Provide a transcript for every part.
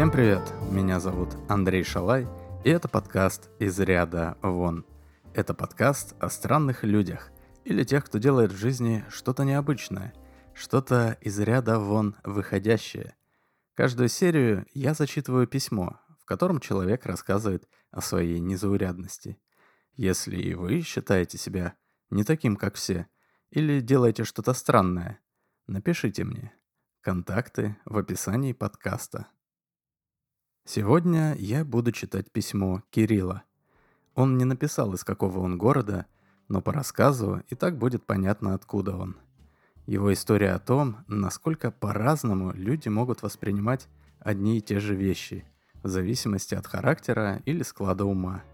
Всем привет, меня зовут Андрей Шалай, и это подкаст «Из ряда вон». Это подкаст о странных людях или тех, кто делает в жизни что-то необычное, что-то из ряда вон выходящее. Каждую серию я зачитываю письмо, в котором человек рассказывает о своей незаурядности. Если и вы считаете себя не таким, как все, или делаете что-то странное, напишите мне. Контакты в описании подкаста. Сегодня я буду читать письмо Кирилла. Он не написал, из какого он города, но по рассказу и так будет понятно, откуда он. Его история о том, насколько по-разному люди могут воспринимать одни и те же вещи, в зависимости от характера или склада ума.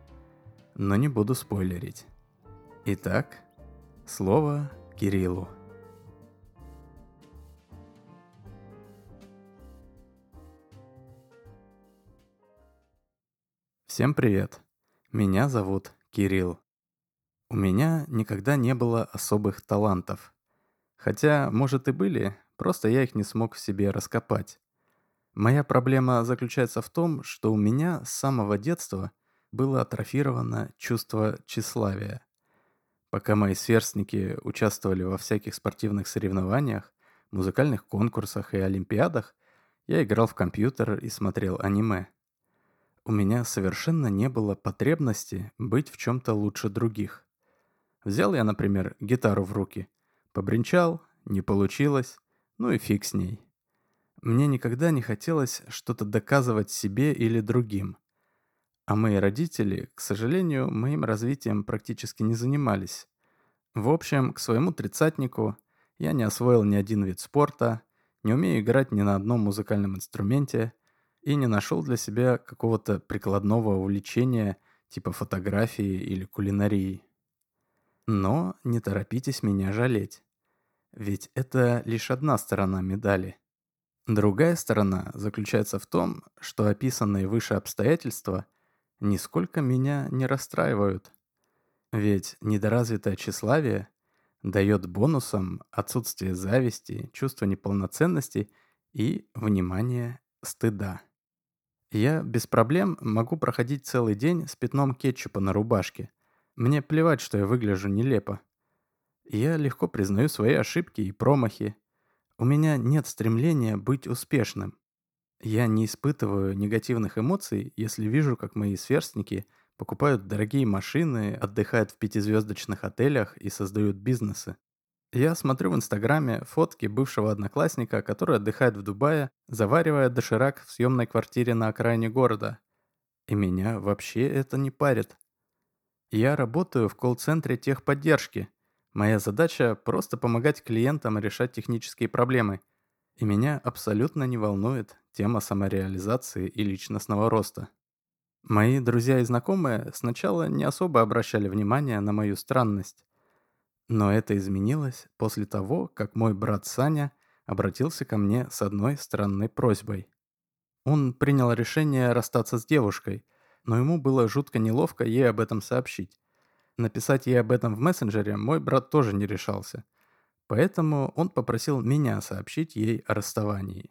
Но не буду спойлерить. Итак, слово Кириллу. Всем привет. Меня зовут Кирилл. У меня никогда не было особых талантов. Хотя, может и были, просто я их не смог в себе раскопать. Моя проблема заключается в том, что у меня с самого детства было атрофировано чувство тщеславия. Пока мои сверстники участвовали во всяких спортивных соревнованиях, музыкальных конкурсах и олимпиадах, я играл в компьютер и смотрел аниме. У меня совершенно не было потребности быть в чем-то лучше других. Взял я, например, гитару в руки, побренчал, не получилось, ну и фиг с ней. Мне никогда не хотелось что-то доказывать себе или другим. А мои родители, к сожалению, моим развитием практически не занимались. В общем, к своему тридцатнику я не освоил ни один вид спорта, не умею играть ни на одном музыкальном инструменте – и не нашел для себя какого-то прикладного увлечения типа фотографии или кулинарии. Но не торопитесь меня жалеть. Ведь это лишь одна сторона медали. Другая сторона заключается в том, что описанные выше обстоятельства нисколько меня не расстраивают. Ведь недоразвитое тщеславие дает бонусом отсутствие зависти, чувство неполноценности и, внимание, стыда. Я без проблем могу проходить целый день с пятном кетчупа на рубашке. Мне плевать, что я выгляжу нелепо. Я легко признаю свои ошибки и промахи. У меня нет стремления быть успешным. Я не испытываю негативных эмоций, если вижу, как мои сверстники покупают дорогие машины, отдыхают в пятизвездочных отелях и создают бизнесы. Я смотрю в Инстаграме фотки бывшего одноклассника, который отдыхает в Дубае, заваривая доширак в съемной квартире на окраине города. И меня вообще это не парит. Я работаю в колл-центре техподдержки. Моя задача – просто помогать клиентам решать технические проблемы. И меня абсолютно не волнует тема самореализации и личностного роста. Мои друзья и знакомые сначала не особо обращали внимание на мою странность. Но это изменилось после того, как мой брат Саня обратился ко мне с одной странной просьбой. Он принял решение расстаться с девушкой, но ему было жутко неловко ей об этом сообщить. Написать ей об этом в мессенджере мой брат тоже не решался. Поэтому он попросил меня сообщить ей о расставании.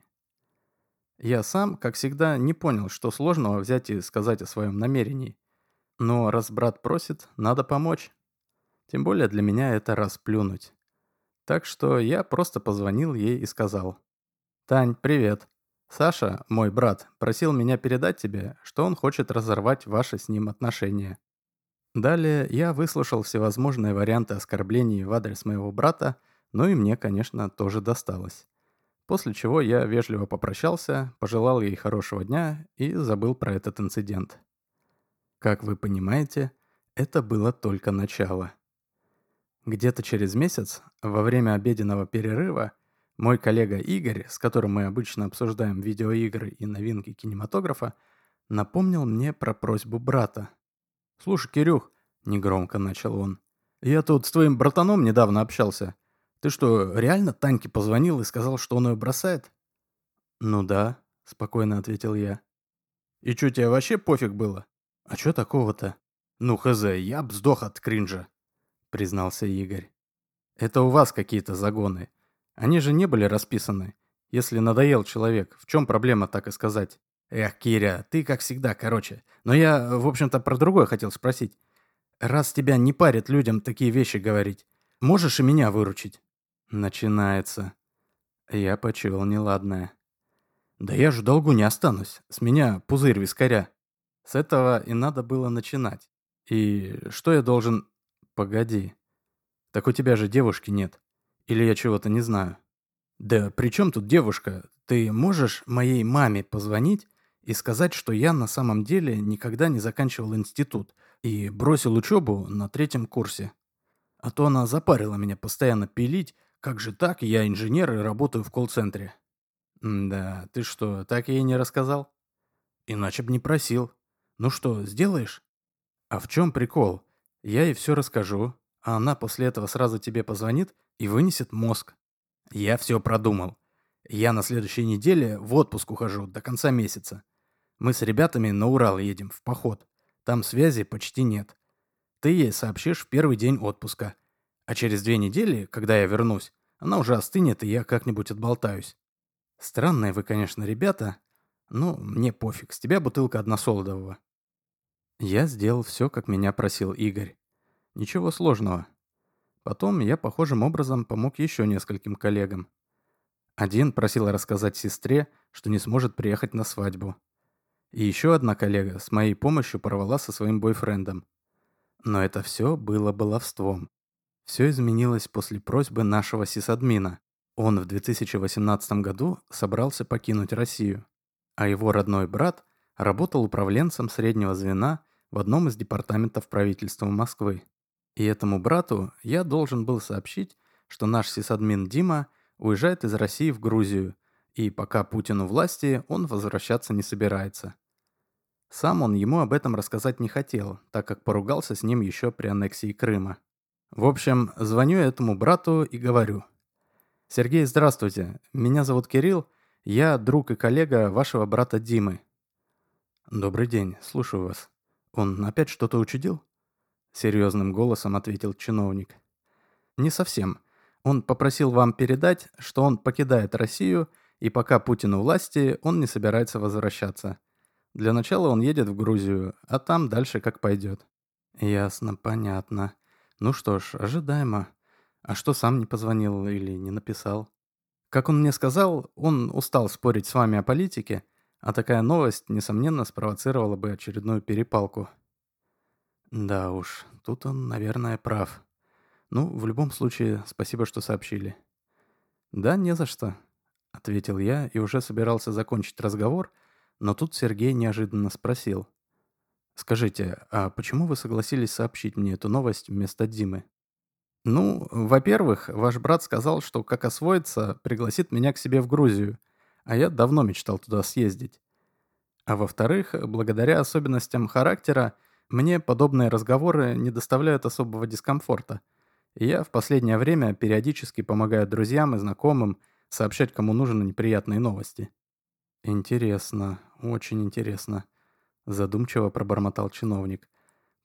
Я сам, как всегда, не понял, что сложного взять и сказать о своем намерении. Но раз брат просит, надо помочь. Тем более для меня это расплюнуть. Так что я просто позвонил ей и сказал. «Тань, привет. Саша, мой брат, просил меня передать тебе, что он хочет разорвать ваши с ним отношения». Далее я выслушал всевозможные варианты оскорблений в адрес моего брата, ну и мне, конечно, тоже досталось. После чего я вежливо попрощался, пожелал ей хорошего дня и забыл про этот инцидент. Как вы понимаете, это было только начало. Где-то через месяц, во время обеденного перерыва, мой коллега Игорь, с которым мы обычно обсуждаем видеоигры и новинки кинематографа, напомнил мне про просьбу брата. «Слушай, Кирюх», — негромко начал он, — «я тут с твоим братаном недавно общался. Ты что, реально Таньке позвонил и сказал, что он ее бросает?» «Ну да», — спокойно ответил я. «И что, тебе вообще пофиг было?» «А что такого-то?» «Ну, хз, я б сдох от кринжа», признался Игорь. «Это у вас какие-то загоны. Они же не были расписаны. Если надоел человек, в чем проблема, так и сказать? Эх, Киря, ты как всегда, короче. Но я, в общем-то, про другое хотел спросить. Раз тебя не парит людям такие вещи говорить, можешь и меня выручить? Начинается. Я почуял неладное. Да я же долгу не останусь. С меня пузырь вискаря. С этого и надо было начинать. И что я должен... Погоди. Так у тебя же девушки нет. Или я чего-то не знаю? Да при чем тут девушка? Ты можешь моей маме позвонить и сказать, что я на самом деле никогда не заканчивал институт и бросил учебу на третьем курсе. А то она запарила меня постоянно пилить, как же так, я инженер и работаю в колл-центре. Да, ты что, так ей не рассказал? Иначе б не просил. Ну что, сделаешь? А в чем прикол? Я ей все расскажу, а она после этого сразу тебе позвонит и вынесет мозг. Я все продумал. Я на следующей неделе в отпуск ухожу до конца месяца. Мы с ребятами на Урал едем, в поход. Там связи почти нет. Ты ей сообщишь в первый день отпуска. А через две недели, когда я вернусь, она уже остынет, и я как-нибудь отболтаюсь. Странные вы, конечно, ребята. Но мне пофиг, с тебя бутылка односолодового. Я сделал все, как меня просил Игорь. Ничего сложного. Потом я похожим образом помог еще нескольким коллегам. Один просил рассказать сестре, что не сможет приехать на свадьбу. И еще одна коллега с моей помощью порвала со своим бойфрендом. Но это все было баловством. Все изменилось после просьбы нашего сисадмина. Он в 2018 году собрался покинуть Россию, а его родной брат работал управленцем среднего звена в одном из департаментов правительства Москвы. И этому брату я должен был сообщить, что наш сисадмин Дима уезжает из России в Грузию, и пока Путин у власти, он возвращаться не собирается. Сам он ему об этом рассказать не хотел, так как поругался с ним еще при аннексии Крыма. В общем, звоню этому брату и говорю. «Сергей, здравствуйте. Меня зовут Кирилл. Я друг и коллега вашего брата Димы». «Добрый день. Слушаю вас. Он опять что-то учудил?» Серьезным голосом ответил чиновник. «Не совсем. Он попросил вам передать, что он покидает Россию, и пока Путин у власти, он не собирается возвращаться. Для начала он едет в Грузию, а там дальше как пойдет». «Ясно, понятно. Ну что ж, ожидаемо. А что сам не позвонил или не написал?» «Как он мне сказал, он устал спорить с вами о политике, а такая новость, несомненно, спровоцировала бы очередную перепалку». Да уж, тут он, наверное, прав. Ну, в любом случае, спасибо, что сообщили. Да, не за что, ответил я и уже собирался закончить разговор, но тут Сергей неожиданно спросил. Скажите, а почему вы согласились сообщить мне эту новость вместо Димы? Ну, во-первых, ваш брат сказал, что как освоится, пригласит меня к себе в Грузию, а я давно мечтал туда съездить. А во-вторых, благодаря особенностям характера, мне подобные разговоры не доставляют особого дискомфорта. Я в последнее время периодически помогаю друзьям и знакомым сообщать кому нужно неприятные новости. Интересно, очень интересно. Задумчиво пробормотал чиновник,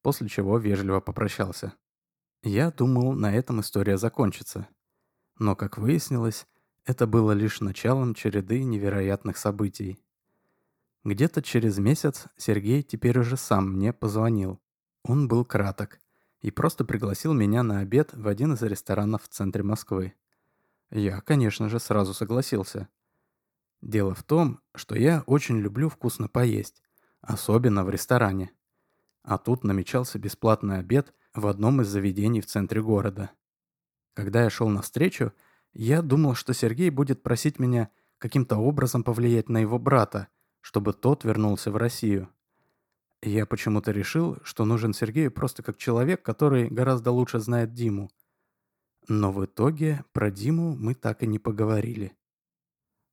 после чего вежливо попрощался. Я думал, на этом история закончится. Но, как выяснилось, это было лишь началом череды невероятных событий. Где-то через месяц Сергей теперь уже сам мне позвонил. Он был краток и просто пригласил меня на обед в один из ресторанов в центре Москвы. Я, конечно же, сразу согласился. Дело в том, что я очень люблю вкусно поесть, особенно в ресторане. А тут намечался бесплатный обед в одном из заведений в центре города. Когда я шел навстречу, я думал, что Сергей будет просить меня каким-то образом повлиять на его брата – чтобы тот вернулся в Россию. Я почему-то решил, что нужен Сергею просто как человек, который гораздо лучше знает Диму. Но в итоге про Диму мы так и не поговорили.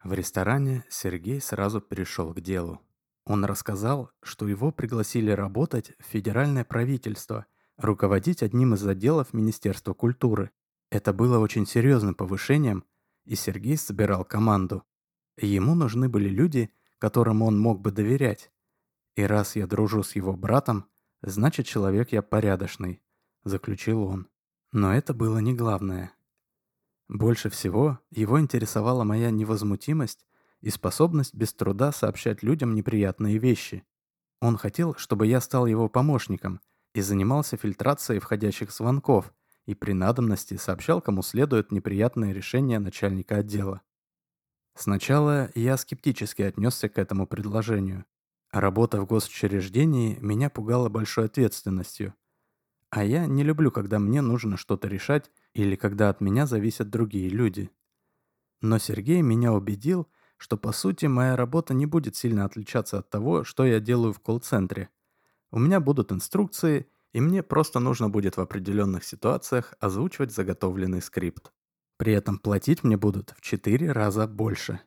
В ресторане Сергей сразу перешел к делу. Он рассказал, что его пригласили работать в федеральное правительство, руководить одним из отделов Министерства культуры. Это было очень серьезным повышением, и Сергей собирал команду. Ему нужны были люди, которому он мог бы доверять. И раз я дружу с его братом, значит, человек я порядочный, заключил он. Но это было не главное. Больше всего его интересовала моя невозмутимость и способность без труда сообщать людям неприятные вещи. Он хотел, чтобы я стал его помощником и занимался фильтрацией входящих звонков и при надобности сообщал кому следует неприятные решения начальника отдела. Сначала я скептически отнесся к этому предложению. Работа в госучреждении меня пугала большой ответственностью. А я не люблю, когда мне нужно что-то решать или когда от меня зависят другие люди. Но Сергей меня убедил, что по сути моя работа не будет сильно отличаться от того, что я делаю в колл-центре. У меня будут инструкции, и мне просто нужно будет в определенных ситуациях озвучивать заготовленный скрипт. При этом платить мне будут в 4 раза больше.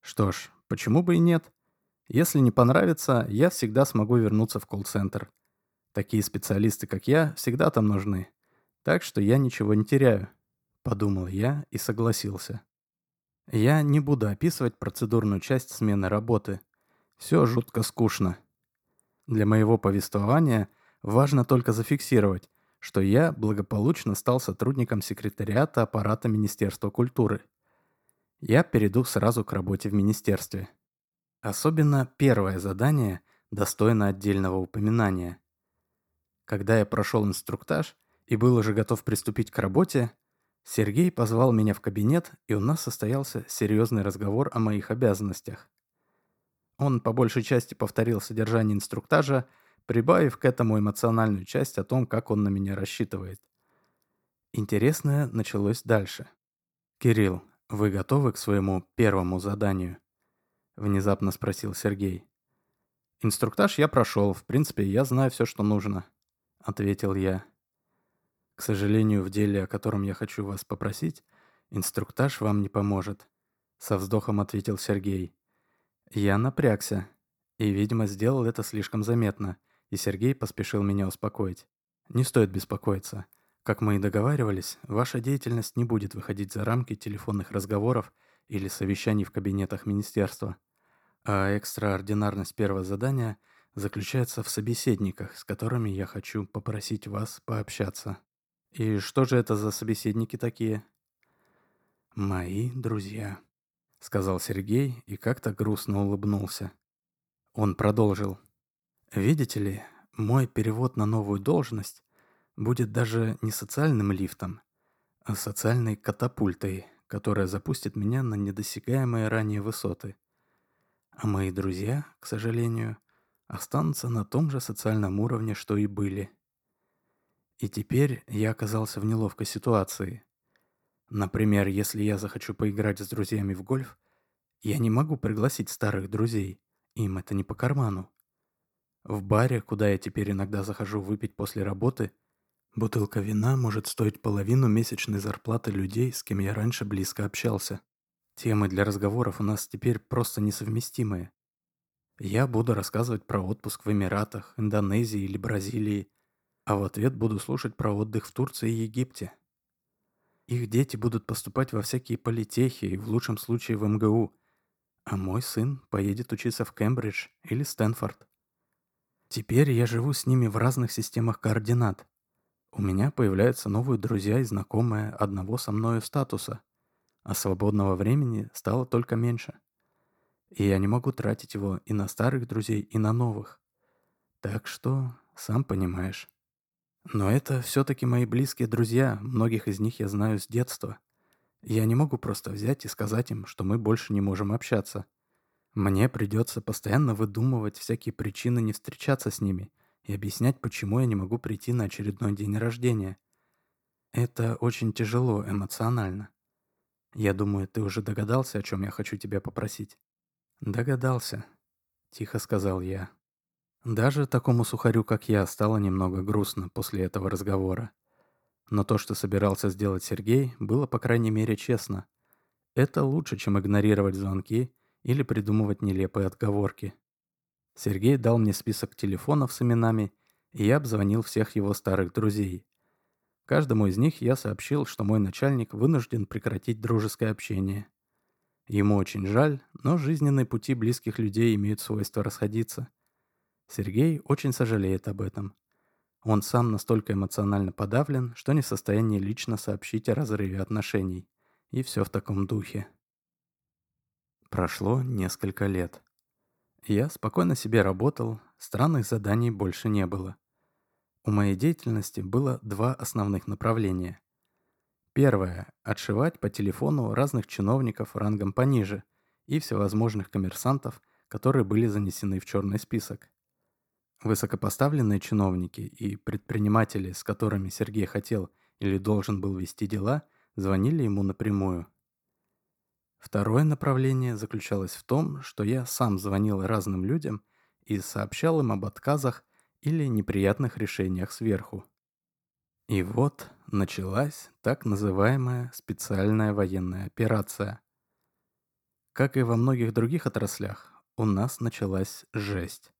Что ж, почему бы и нет? Если не понравится, я всегда смогу вернуться в колл-центр. Такие специалисты, как я, всегда там нужны. Так что я ничего не теряю. Подумал я и согласился. Я не буду описывать процедурную часть смены работы. Все жутко скучно. Для моего повествования важно только зафиксировать, что я благополучно стал сотрудником секретариата аппарата Министерства культуры. Я перейду сразу к работе в министерстве. Особенно первое задание достойно отдельного упоминания. Когда я прошел инструктаж и был уже готов приступить к работе, Сергей позвал меня в кабинет, и у нас состоялся серьезный разговор о моих обязанностях. Он по большей части повторил содержание инструктажа, прибавив к этому эмоциональную часть о том, как он на меня рассчитывает. Интересное началось дальше. «Кирилл, вы готовы к своему первому заданию?» Внезапно спросил Сергей. «Инструктаж я прошел, в принципе, я знаю все, что нужно», — ответил я. «К сожалению, в деле, о котором я хочу вас попросить, инструктаж вам не поможет», — со вздохом ответил Сергей. Я напрягся, и, видимо, сделал это слишком заметно, и Сергей поспешил меня успокоить. «Не стоит беспокоиться. Как мы и договаривались, ваша деятельность не будет выходить за рамки телефонных разговоров или совещаний в кабинетах министерства. А экстраординарность первого задания заключается в собеседниках, с которыми я хочу попросить вас пообщаться. И что же это за собеседники такие? Мои друзья, сказал Сергей и как-то грустно улыбнулся. Он продолжил. Видите ли, мой перевод на новую должность будет даже не социальным лифтом, а социальной катапультой, которая запустит меня на недосягаемые ранее высоты. А мои друзья, к сожалению, останутся на том же социальном уровне, что и были. И теперь я оказался в неловкой ситуации. Например, если я захочу поиграть с друзьями в гольф, я не могу пригласить старых друзей, им это не по карману. В баре, куда я теперь иногда захожу выпить после работы, бутылка вина может стоить половину месячной зарплаты людей, с кем я раньше близко общался. Темы для разговоров у нас теперь просто несовместимые. Я буду рассказывать про отпуск в Эмиратах, Индонезии или Бразилии, а в ответ буду слушать про отдых в Турции и Египте. Их дети будут поступать во всякие политехи и в лучшем случае в МГУ, а мой сын поедет учиться в Кембридж или Стэнфорд. Теперь я живу с ними в разных системах координат. У меня появляются новые друзья и знакомые одного со мною статуса, а свободного времени стало только меньше. И я не могу тратить его и на старых друзей, и на новых. Так что, сам понимаешь. Но это все-таки мои близкие друзья, многих из них я знаю с детства. Я не могу просто взять и сказать им, что мы больше не можем общаться. Мне придется постоянно выдумывать всякие причины не встречаться с ними и объяснять, почему я не могу прийти на очередной день рождения. Это очень тяжело эмоционально. Я думаю, ты уже догадался, о чем я хочу тебя попросить. Догадался, тихо сказал я. Даже такому сухарю, как я, стало немного грустно после этого разговора. Но то, что собирался сделать Сергей, было, по крайней мере, честно. Это лучше, чем игнорировать звонки или придумывать нелепые отговорки. Сергей дал мне список телефонов с именами, и я обзвонил всех его старых друзей. Каждому из них я сообщил, что мой начальник вынужден прекратить дружеское общение. Ему очень жаль, но жизненные пути близких людей имеют свойство расходиться. Сергей очень сожалеет об этом. Он сам настолько эмоционально подавлен, что не в состоянии лично сообщить о разрыве отношений. И все в таком духе. Прошло несколько лет. Я спокойно себе работал, странных заданий больше не было. У моей деятельности было два основных направления. Первое – отшивать по телефону разных чиновников рангом пониже и всевозможных коммерсантов, которые были занесены в черный список. Высокопоставленные чиновники и предприниматели, с которыми Сергей хотел или должен был вести дела, звонили ему напрямую – Второе направление заключалось в том, что я сам звонил разным людям и сообщал им об отказах или неприятных решениях сверху. И вот началась так называемая специальная военная операция. Как и во многих других отраслях, у нас началась жесть.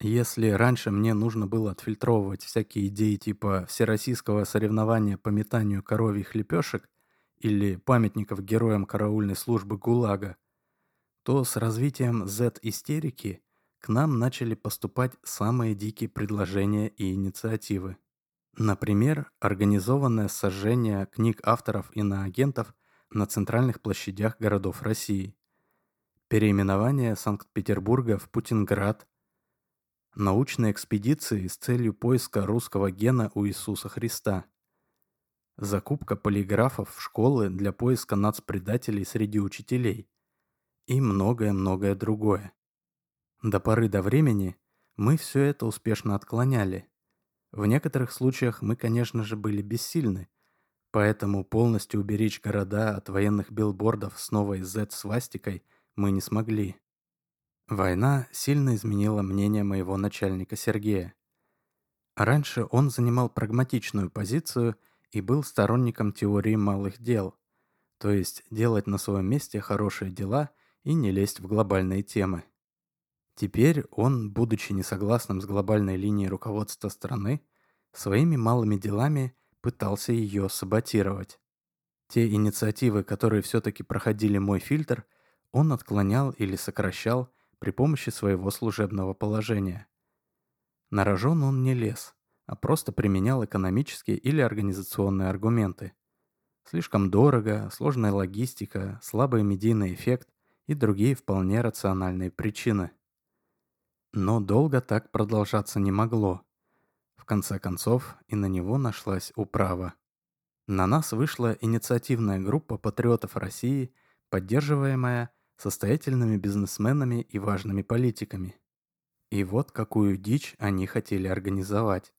Если раньше мне нужно было отфильтровывать всякие идеи типа всероссийского соревнования по метанию коровьих лепешек – или памятников героям караульной службы ГУЛАГа, то с развитием Z-истерики к нам начали поступать самые дикие предложения и инициативы. Например, организованное сожжение книг авторов и иноагентов на центральных площадях городов России, переименование Санкт-Петербурга в Путинград, научные экспедиции с целью поиска русского гена у Иисуса Христа – закупка полиграфов в школы для поиска нацпредателей среди учителей и многое-многое другое. До поры до времени мы все это успешно отклоняли. В некоторых случаях мы, конечно же, были бессильны, поэтому полностью уберечь города от военных билбордов с новой Z-свастикой мы не смогли. Война сильно изменила мнение моего начальника Сергея. Раньше он занимал прагматичную позицию – и был сторонником теории малых дел, то есть делать на своем месте хорошие дела и не лезть в глобальные темы. Теперь он, будучи несогласным с глобальной линией руководства страны, своими малыми делами пытался ее саботировать. Те инициативы, которые все-таки проходили мой фильтр, он отклонял или сокращал при помощи своего служебного положения. На рожон он не лез, а просто применял экономические или организационные аргументы. Слишком дорого, сложная логистика, слабый медийный эффект и другие вполне рациональные причины. Но долго так продолжаться не могло. В конце концов, и на него нашлась управа. На нас вышла инициативная группа патриотов России, поддерживаемая состоятельными бизнесменами и важными политиками. И вот какую дичь они хотели организовать.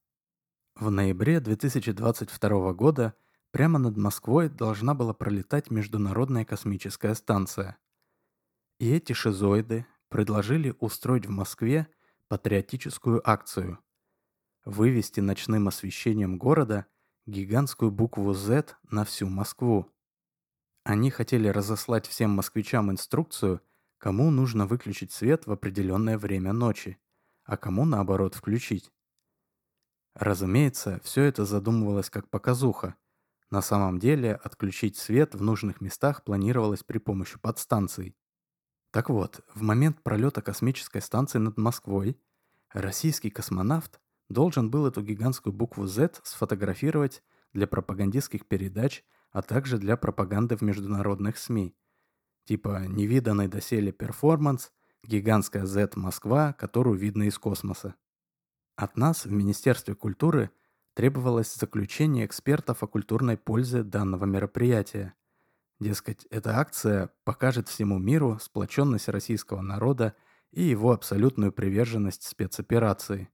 В ноябре 2022 года прямо над Москвой должна была пролетать Международная космическая станция. И эти шизоиды предложили устроить в Москве патриотическую акцию. Вывести ночным освещением города гигантскую букву Z на всю Москву. Они хотели разослать всем москвичам инструкцию, кому нужно выключить свет в определенное время ночи, а кому наоборот включить. Разумеется, все это задумывалось как показуха. На самом деле, отключить свет в нужных местах планировалось при помощи подстанций. Так вот, в момент пролета космической станции над Москвой российский космонавт должен был эту гигантскую букву Z сфотографировать для пропагандистских передач, а также для пропаганды в международных СМИ. Типа невиданный доселе перформанс, гигантская Z Москва, которую видно из космоса. От нас в Министерстве культуры требовалось заключение экспертов о культурной пользе данного мероприятия. Дескать, эта акция покажет всему миру сплоченность российского народа и его абсолютную приверженность спецоперации.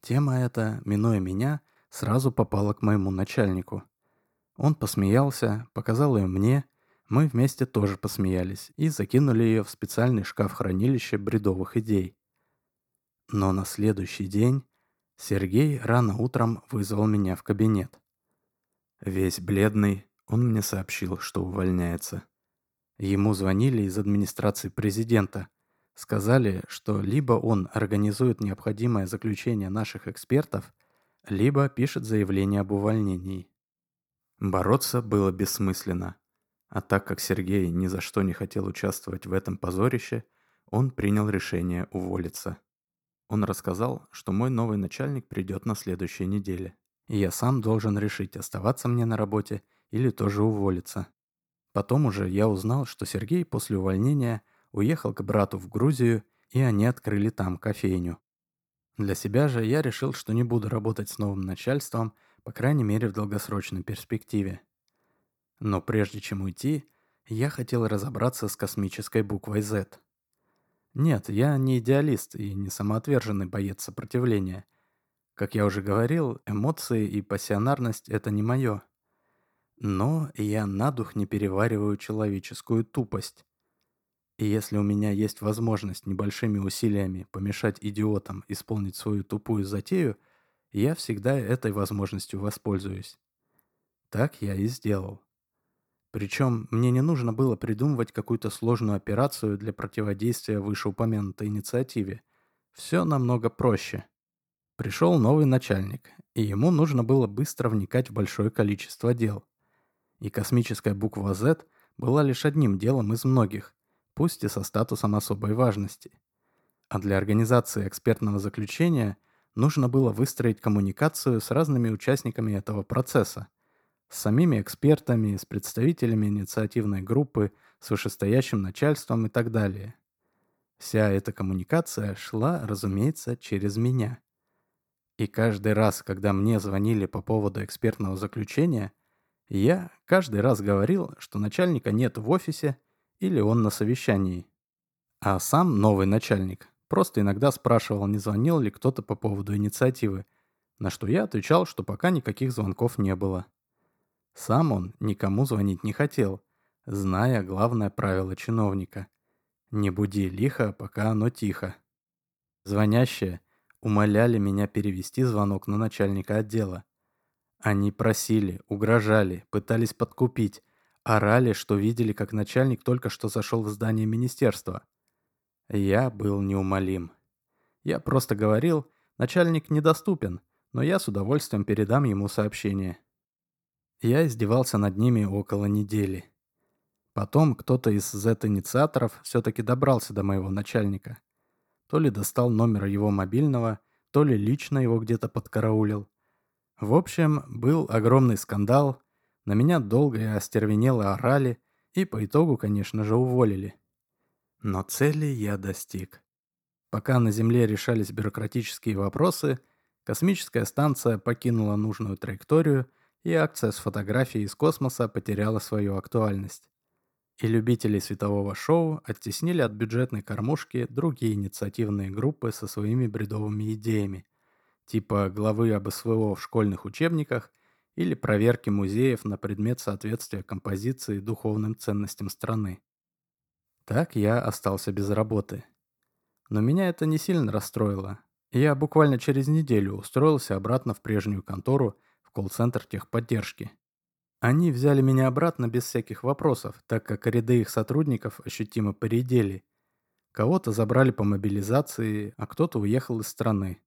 Тема эта, минуя меня, сразу попала к моему начальнику. Он посмеялся, показал ее мне, мы вместе тоже посмеялись и закинули ее в специальный шкаф-хранилище бредовых идей. Но на следующий день Сергей рано утром вызвал меня в кабинет. Весь бледный, он мне сообщил, что увольняется. Ему звонили из администрации президента. Сказали, что либо он организует необходимое заключение наших экспертов, либо пишет заявление об увольнении. Бороться было бессмысленно. А так как Сергей ни за что не хотел участвовать в этом позорище, он принял решение уволиться. Он рассказал, что мой новый начальник придет на следующей неделе. И я сам должен решить, оставаться мне на работе или тоже уволиться. Потом уже я узнал, что Сергей после увольнения уехал к брату в Грузию, и они открыли там кофейню. Для себя же я решил, что не буду работать с новым начальством, по крайней мере в долгосрочной перспективе. Но прежде чем уйти, я хотел разобраться с космической буквой Z. Нет, я не идеалист и не самоотверженный боец сопротивления. Как я уже говорил, эмоции и пассионарность — это не мое. Но я на дух не перевариваю человеческую тупость. И если у меня есть возможность небольшими усилиями помешать идиотам исполнить свою тупую затею, я всегда этой возможностью воспользуюсь. Так я и сделал. Причем мне не нужно было придумывать какую-то сложную операцию для противодействия вышеупомянутой инициативе. Все намного проще. Пришел новый начальник, и ему нужно было быстро вникать в большое количество дел и космическая буква Z была лишь одним делом из многих, пусть и со статусом особой важности. А для организации экспертного заключения нужно было выстроить коммуникацию с разными участниками этого процесса, с самими экспертами, с представителями инициативной группы, с вышестоящим начальством и так далее. Вся эта коммуникация шла, разумеется, через меня. И каждый раз, когда мне звонили по поводу экспертного заключения – я каждый раз говорил, что начальника нет в офисе или он на совещании. А сам новый начальник просто иногда спрашивал, не звонил ли кто-то по поводу инициативы, на что я отвечал, что пока никаких звонков не было. Сам он никому звонить не хотел, зная главное правило чиновника. Не буди лихо, пока оно тихо. Звонящие умоляли меня перевести звонок на начальника отдела. Они просили, угрожали, пытались подкупить, орали, что видели, как начальник только что зашел в здание министерства. Я был неумолим. Я просто говорил, начальник недоступен, но я с удовольствием передам ему сообщение. Я издевался над ними около недели. Потом кто-то из Z-инициаторов все-таки добрался до моего начальника. То ли достал номер его мобильного, то ли лично его где-то подкараулил. В общем, был огромный скандал, на меня долго и остервенело орали, и по итогу, конечно же, уволили. Но цели я достиг. Пока на Земле решались бюрократические вопросы, космическая станция покинула нужную траекторию, и акция с фотографией из космоса потеряла свою актуальность. И любителей светового шоу оттеснили от бюджетной кормушки другие инициативные группы со своими бредовыми идеями, типа главы об СВО в школьных учебниках или проверки музеев на предмет соответствия композиции духовным ценностям страны. Так я остался без работы. Но меня это не сильно расстроило. Я буквально через неделю устроился обратно в прежнюю контору колл-центр техподдержки. Они взяли меня обратно без всяких вопросов, так как ряды их сотрудников ощутимо поредели. Кого-то забрали по мобилизации, а кто-то уехал из страны.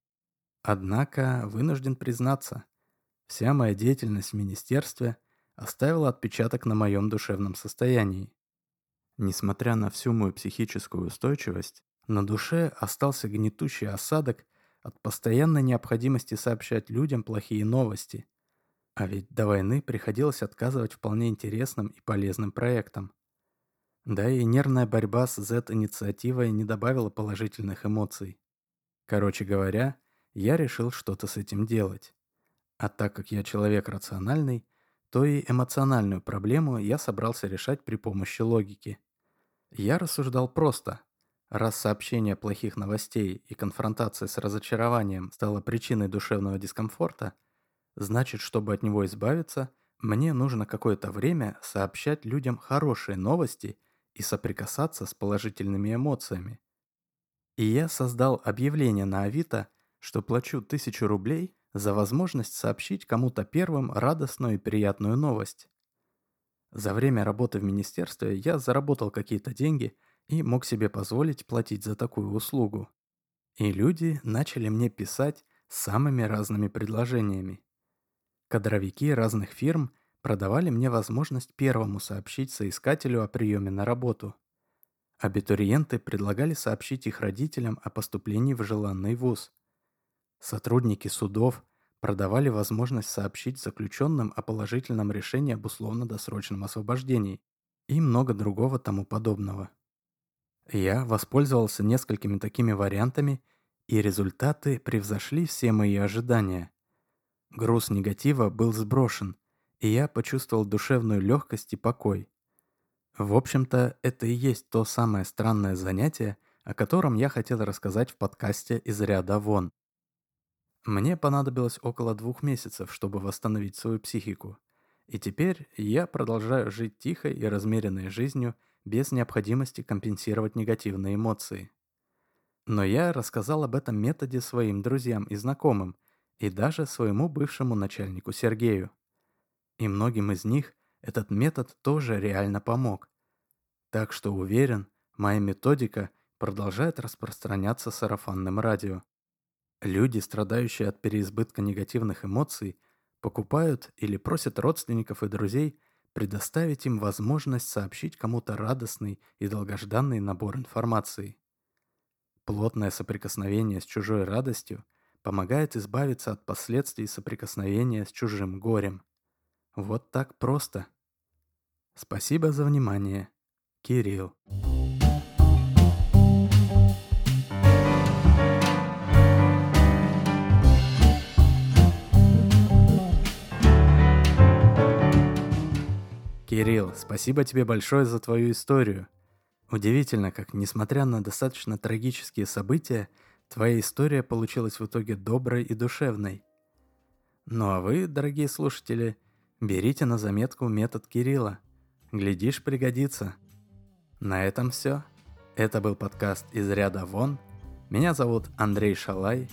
Однако, вынужден признаться, вся моя деятельность в министерстве оставила отпечаток на моем душевном состоянии. Несмотря на всю мою психическую устойчивость, на душе остался гнетущий осадок от постоянной необходимости сообщать людям плохие новости. А ведь до войны приходилось отказывать вполне интересным и полезным проектам. Да и нервная борьба с Z-инициативой не добавила положительных эмоций. Короче говоря, я решил что-то с этим делать. А так как я человек рациональный, то и эмоциональную проблему я собрался решать при помощи логики. Я рассуждал просто. Раз сообщение плохих новостей и конфронтация с разочарованием стала причиной душевного дискомфорта, значит, чтобы от него избавиться, мне нужно какое-то время сообщать людям хорошие новости и соприкасаться с положительными эмоциями. И я создал объявление на Авито что плачу тысячу рублей за возможность сообщить кому-то первым радостную и приятную новость. За время работы в министерстве я заработал какие-то деньги и мог себе позволить платить за такую услугу. И люди начали мне писать самыми разными предложениями. Кадровики разных фирм продавали мне возможность первому сообщить соискателю о приеме на работу. Абитуриенты предлагали сообщить их родителям о поступлении в желанный вуз – Сотрудники судов продавали возможность сообщить заключенным о положительном решении об условно-досрочном освобождении. и много другого тому подобного. Я воспользовался несколькими такими вариантами, и результаты превзошли все мои ожидания. Груз негатива был сброшен, и я почувствовал душевную легкость и покой. В общем-то, это и есть то самое странное занятие, о котором я хотел рассказать в подкасте «Из ряда вон». Мне понадобилось около двух месяцев, чтобы восстановить свою психику. И теперь я продолжаю жить тихой и размеренной жизнью без необходимости компенсировать негативные эмоции. Но я рассказал об этом методе своим друзьям и знакомым, и даже своему бывшему начальнику Сергею. И многим из них этот метод тоже реально помог. Так что уверен, моя методика продолжает распространяться сарафанным радио. Люди, страдающие от переизбытка негативных эмоций, покупают или просят родственников и друзей предоставить им возможность сообщить кому-то радостный и долгожданный набор информации. Плотное соприкосновение с чужой радостью помогает избавиться от последствий соприкосновения с чужим горем. Вот так просто. Спасибо за внимание. Кирилл. Кирилл, спасибо тебе большое за твою историю. Удивительно, как, несмотря на достаточно трагические события, твоя история получилась в итоге доброй и душевной. Ну а вы, дорогие слушатели, берите на заметку метод Кирилла. Глядишь, пригодится. На этом все. Это был подкаст «Из ряда вон». Меня зовут Андрей Шалай.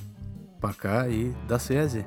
Пока и до связи.